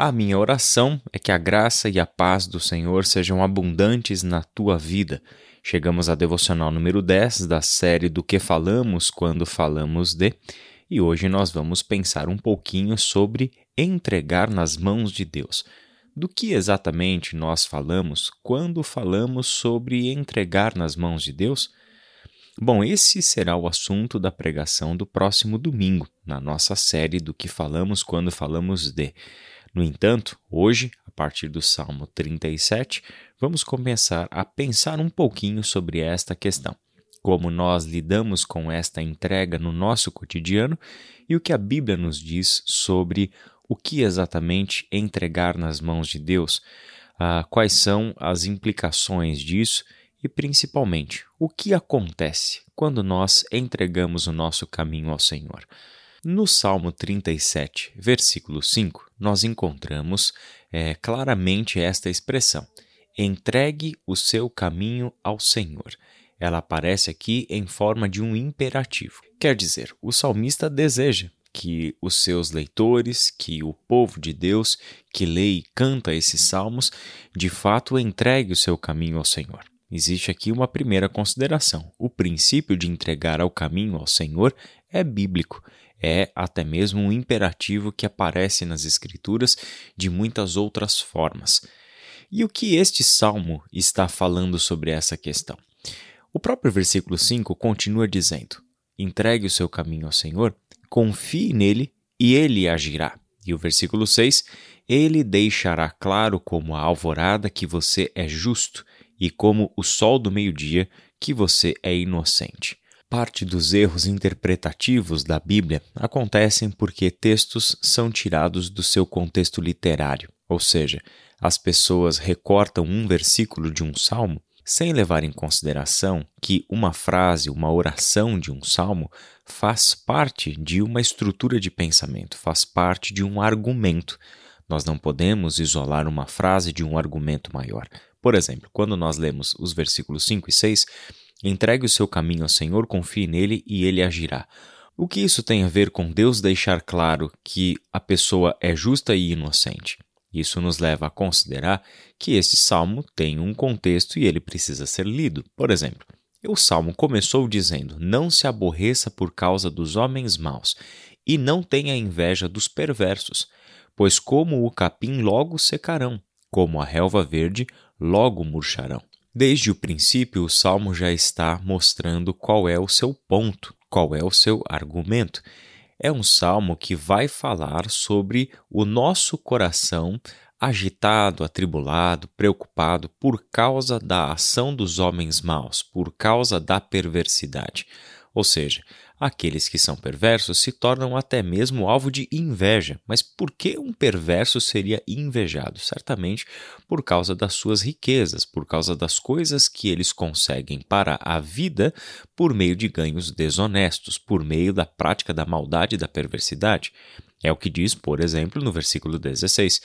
A minha oração é que a graça e a paz do Senhor sejam abundantes na tua vida. Chegamos à devocional número 10 da série Do que falamos quando falamos de, e hoje nós vamos pensar um pouquinho sobre entregar nas mãos de Deus. Do que exatamente nós falamos quando falamos sobre entregar nas mãos de Deus? Bom, esse será o assunto da pregação do próximo domingo, na nossa série do que falamos quando falamos de. No entanto, hoje, a partir do Salmo 37, vamos começar a pensar um pouquinho sobre esta questão. Como nós lidamos com esta entrega no nosso cotidiano e o que a Bíblia nos diz sobre o que exatamente entregar nas mãos de Deus, ah, quais são as implicações disso e, principalmente, o que acontece quando nós entregamos o nosso caminho ao Senhor. No Salmo 37, versículo 5, nós encontramos é, claramente esta expressão: entregue o seu caminho ao Senhor. Ela aparece aqui em forma de um imperativo. Quer dizer, o salmista deseja que os seus leitores, que o povo de Deus que lê e canta esses salmos, de fato entregue o seu caminho ao Senhor. Existe aqui uma primeira consideração. O princípio de entregar ao caminho ao Senhor é bíblico é até mesmo um imperativo que aparece nas Escrituras de muitas outras formas. E o que este salmo está falando sobre essa questão? O próprio versículo 5 continua dizendo: entregue o seu caminho ao Senhor, confie nele e ele agirá. E o versículo 6: ele deixará claro como a alvorada que você é justo e como o sol do meio-dia que você é inocente. Parte dos erros interpretativos da Bíblia acontecem porque textos são tirados do seu contexto literário, ou seja, as pessoas recortam um versículo de um salmo sem levar em consideração que uma frase, uma oração de um salmo faz parte de uma estrutura de pensamento, faz parte de um argumento. Nós não podemos isolar uma frase de um argumento maior. Por exemplo, quando nós lemos os versículos 5 e 6, Entregue o seu caminho ao Senhor, confie nele e ele agirá. O que isso tem a ver com Deus deixar claro que a pessoa é justa e inocente? Isso nos leva a considerar que esse salmo tem um contexto e ele precisa ser lido. Por exemplo, o salmo começou dizendo: Não se aborreça por causa dos homens maus, e não tenha inveja dos perversos, pois como o capim logo secarão, como a relva verde logo murcharão. Desde o princípio, o salmo já está mostrando qual é o seu ponto, qual é o seu argumento. É um salmo que vai falar sobre o nosso coração agitado, atribulado, preocupado por causa da ação dos homens maus, por causa da perversidade. Ou seja, aqueles que são perversos se tornam até mesmo alvo de inveja. Mas por que um perverso seria invejado? Certamente por causa das suas riquezas, por causa das coisas que eles conseguem para a vida por meio de ganhos desonestos, por meio da prática da maldade e da perversidade. É o que diz, por exemplo, no versículo 16: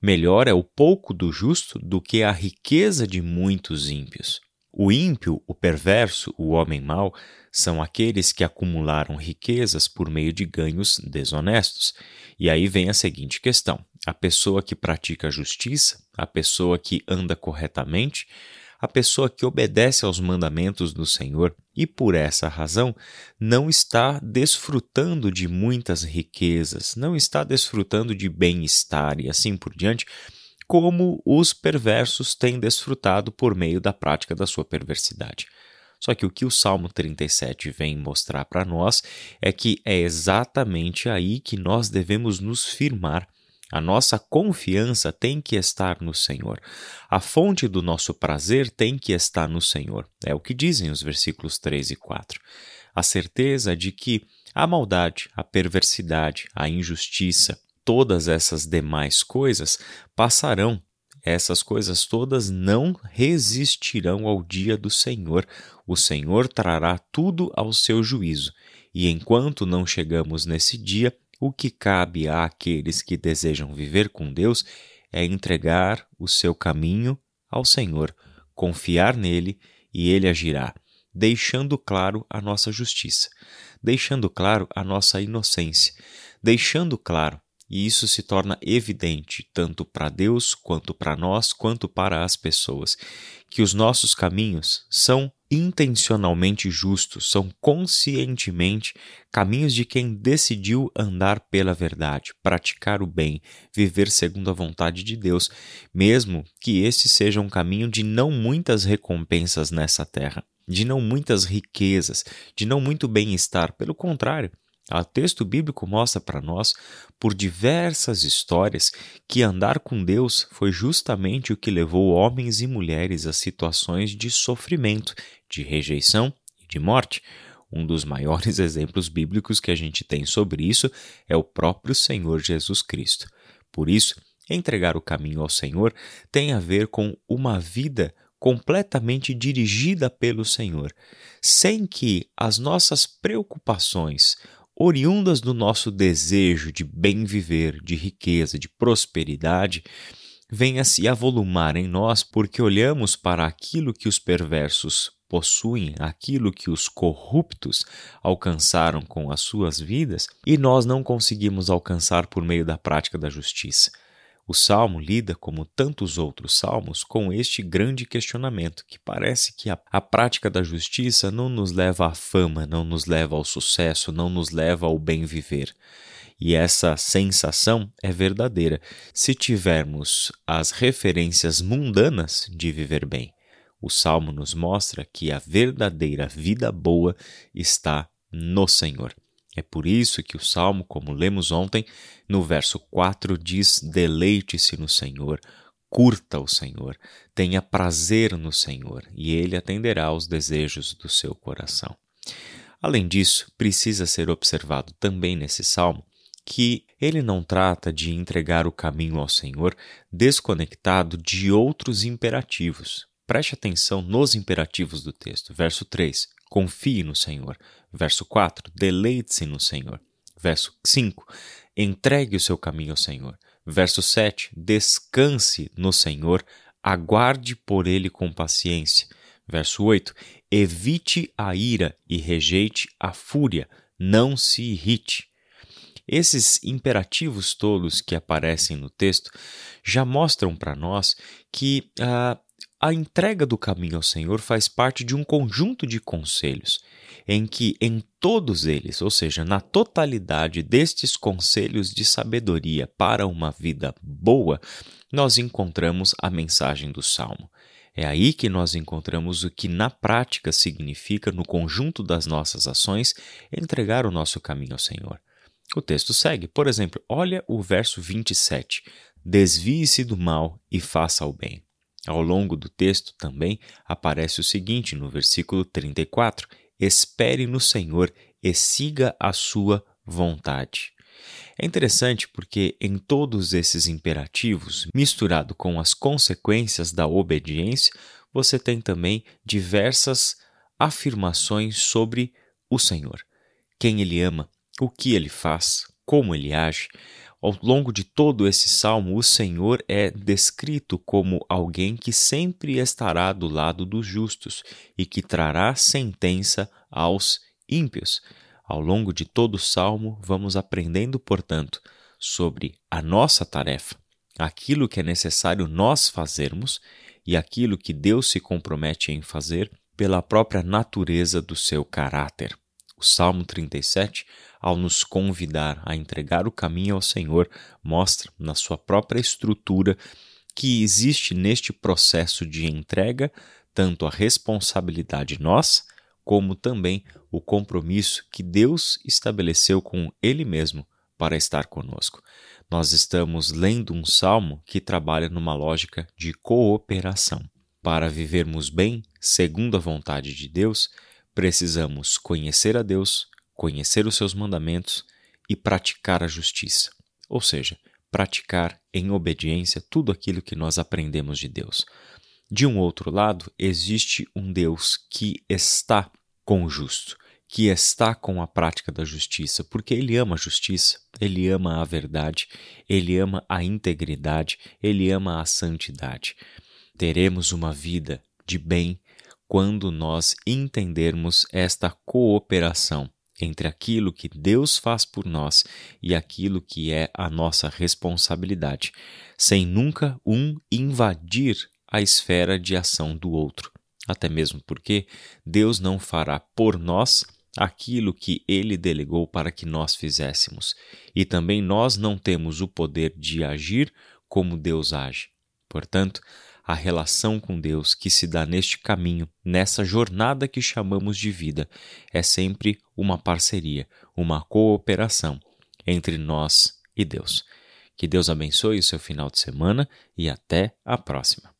Melhor é o pouco do justo do que a riqueza de muitos ímpios. O ímpio, o perverso, o homem mau, são aqueles que acumularam riquezas por meio de ganhos desonestos. E aí vem a seguinte questão: a pessoa que pratica justiça, a pessoa que anda corretamente, a pessoa que obedece aos mandamentos do Senhor e por essa razão não está desfrutando de muitas riquezas, não está desfrutando de bem-estar e assim por diante, como os perversos têm desfrutado por meio da prática da sua perversidade. Só que o que o Salmo 37 vem mostrar para nós é que é exatamente aí que nós devemos nos firmar. A nossa confiança tem que estar no Senhor. A fonte do nosso prazer tem que estar no Senhor. É o que dizem os versículos 3 e 4. A certeza de que a maldade, a perversidade, a injustiça, todas essas demais coisas passarão. Essas coisas todas não resistirão ao dia do Senhor. O Senhor trará tudo ao seu juízo. E enquanto não chegamos nesse dia, o que cabe àqueles que desejam viver com Deus é entregar o seu caminho ao Senhor, confiar nele e ele agirá, deixando claro a nossa justiça, deixando claro a nossa inocência, deixando claro e isso se torna evidente tanto para Deus, quanto para nós, quanto para as pessoas, que os nossos caminhos são intencionalmente justos, são conscientemente caminhos de quem decidiu andar pela verdade, praticar o bem, viver segundo a vontade de Deus, mesmo que esse seja um caminho de não muitas recompensas nessa terra, de não muitas riquezas, de não muito bem-estar, pelo contrário, o texto bíblico mostra para nós, por diversas histórias, que andar com Deus foi justamente o que levou homens e mulheres a situações de sofrimento, de rejeição e de morte. Um dos maiores exemplos bíblicos que a gente tem sobre isso é o próprio Senhor Jesus Cristo. Por isso, entregar o caminho ao Senhor tem a ver com uma vida completamente dirigida pelo Senhor, sem que as nossas preocupações oriundas do nosso desejo de bem viver, de riqueza, de prosperidade, venha se avolumar em nós porque olhamos para aquilo que os perversos possuem, aquilo que os corruptos alcançaram com as suas vidas e nós não conseguimos alcançar por meio da prática da justiça. O salmo lida, como tantos outros salmos, com este grande questionamento, que parece que a, a, prática da justiça não nos leva à fama, não nos leva ao sucesso, não nos leva ao bem viver. E essa sensação é verdadeira se tivermos as referências mundanas de viver bem. O salmo nos mostra que a verdadeira vida boa está no Senhor. É por isso que o salmo, como lemos ontem, no verso 4 diz: Deleite-se no Senhor, curta o Senhor, tenha prazer no Senhor, e ele atenderá aos desejos do seu coração. Além disso, precisa ser observado também nesse salmo que ele não trata de entregar o caminho ao Senhor desconectado de outros imperativos. Preste atenção nos imperativos do texto. Verso 3: Confie no Senhor. Verso 4: Deleite-se no Senhor. Verso 5: Entregue o seu caminho ao Senhor. Verso 7: Descanse no Senhor, aguarde por ele com paciência. Verso 8: Evite a ira e rejeite a fúria, não se irrite. Esses imperativos tolos que aparecem no texto já mostram para nós que ah, a entrega do caminho ao Senhor faz parte de um conjunto de conselhos, em que em todos eles, ou seja, na totalidade destes conselhos de sabedoria para uma vida boa, nós encontramos a mensagem do Salmo. É aí que nós encontramos o que na prática significa, no conjunto das nossas ações, entregar o nosso caminho ao Senhor. O texto segue, por exemplo, olha o verso 27. Desvie-se do mal e faça o bem. Ao longo do texto também aparece o seguinte no versículo 34: Espere no Senhor e siga a sua vontade. É interessante porque em todos esses imperativos, misturado com as consequências da obediência, você tem também diversas afirmações sobre o Senhor. Quem ele ama, o que ele faz, como ele age, ao longo de todo esse salmo, o Senhor é descrito como alguém que sempre estará do lado dos justos e que trará sentença aos ímpios. Ao longo de todo o salmo, vamos aprendendo, portanto, sobre a nossa tarefa, aquilo que é necessário nós fazermos e aquilo que Deus se compromete em fazer pela própria natureza do seu caráter. O Salmo 37 ao nos convidar a entregar o caminho ao Senhor, mostra na sua própria estrutura que existe neste processo de entrega tanto a responsabilidade nossa, como também o compromisso que Deus estabeleceu com Ele mesmo para estar conosco. Nós estamos lendo um salmo que trabalha numa lógica de cooperação. Para vivermos bem, segundo a vontade de Deus, precisamos conhecer a Deus, conhecer os seus mandamentos e praticar a justiça, ou seja, praticar em obediência tudo aquilo que nós aprendemos de Deus. De um outro lado, existe um Deus que está com o justo, que está com a prática da justiça, porque ele ama a justiça, ele ama a verdade, ele ama a integridade, ele ama a santidade. Teremos uma vida de bem quando nós entendermos esta cooperação entre aquilo que Deus faz por nós e aquilo que é a nossa responsabilidade, sem nunca um invadir a esfera de ação do outro. Até mesmo porque Deus não fará por nós aquilo que ele delegou para que nós fizéssemos, e também nós não temos o poder de agir como Deus age. Portanto, a relação com Deus que se dá neste caminho, nessa jornada que chamamos de vida, é sempre uma parceria, uma cooperação entre nós e Deus. Que Deus abençoe o seu final de semana e até a próxima.